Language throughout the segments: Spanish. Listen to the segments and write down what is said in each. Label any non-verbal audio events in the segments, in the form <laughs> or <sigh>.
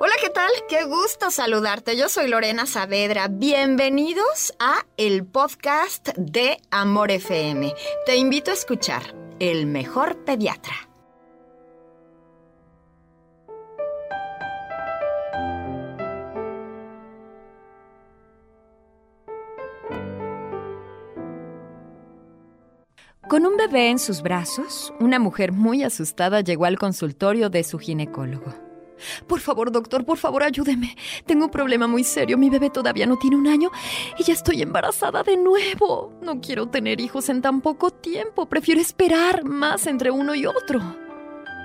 Hola, ¿qué tal? Qué gusto saludarte. Yo soy Lorena Saavedra. Bienvenidos a el podcast de Amor FM. Te invito a escuchar El Mejor Pediatra. Con un bebé en sus brazos, una mujer muy asustada llegó al consultorio de su ginecólogo. Por favor, doctor, por favor, ayúdeme. Tengo un problema muy serio. Mi bebé todavía no tiene un año y ya estoy embarazada de nuevo. No quiero tener hijos en tan poco tiempo. Prefiero esperar más entre uno y otro.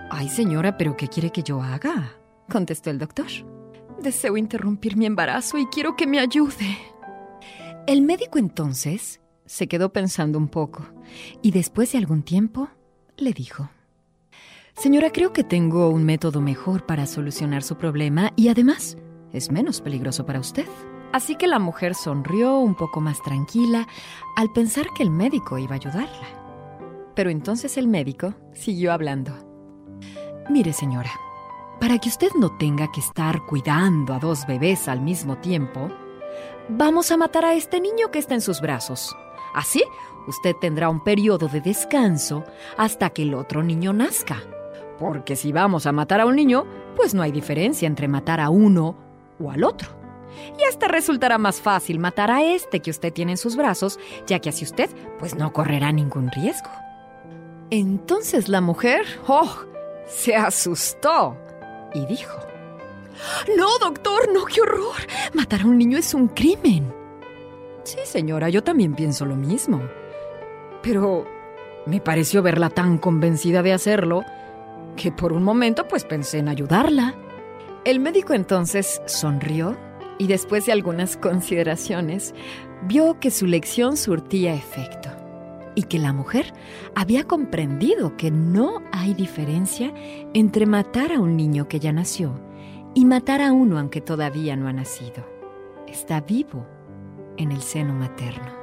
Ay, señora, ¿pero qué quiere que yo haga? contestó el doctor. Deseo interrumpir mi embarazo y quiero que me ayude. El médico entonces se quedó pensando un poco y después de algún tiempo le dijo, Señora, creo que tengo un método mejor para solucionar su problema y además es menos peligroso para usted. Así que la mujer sonrió un poco más tranquila al pensar que el médico iba a ayudarla. Pero entonces el médico siguió hablando. Mire, señora, para que usted no tenga que estar cuidando a dos bebés al mismo tiempo, vamos a matar a este niño que está en sus brazos. Así, usted tendrá un periodo de descanso hasta que el otro niño nazca. Porque si vamos a matar a un niño, pues no hay diferencia entre matar a uno o al otro. Y hasta resultará más fácil matar a este que usted tiene en sus brazos, ya que así usted pues no correrá ningún riesgo. Entonces la mujer, oh, se asustó y dijo, No, doctor, no, qué horror. Matar a un niño es un crimen. Sí, señora, yo también pienso lo mismo. Pero me pareció verla tan convencida de hacerlo que por un momento pues pensé en ayudarla. El médico entonces sonrió y después de algunas <laughs> consideraciones vio que su lección surtía efecto y que la mujer había comprendido que no hay diferencia entre matar a un niño que ya nació y matar a uno aunque todavía no ha nacido. Está vivo en el seno materno.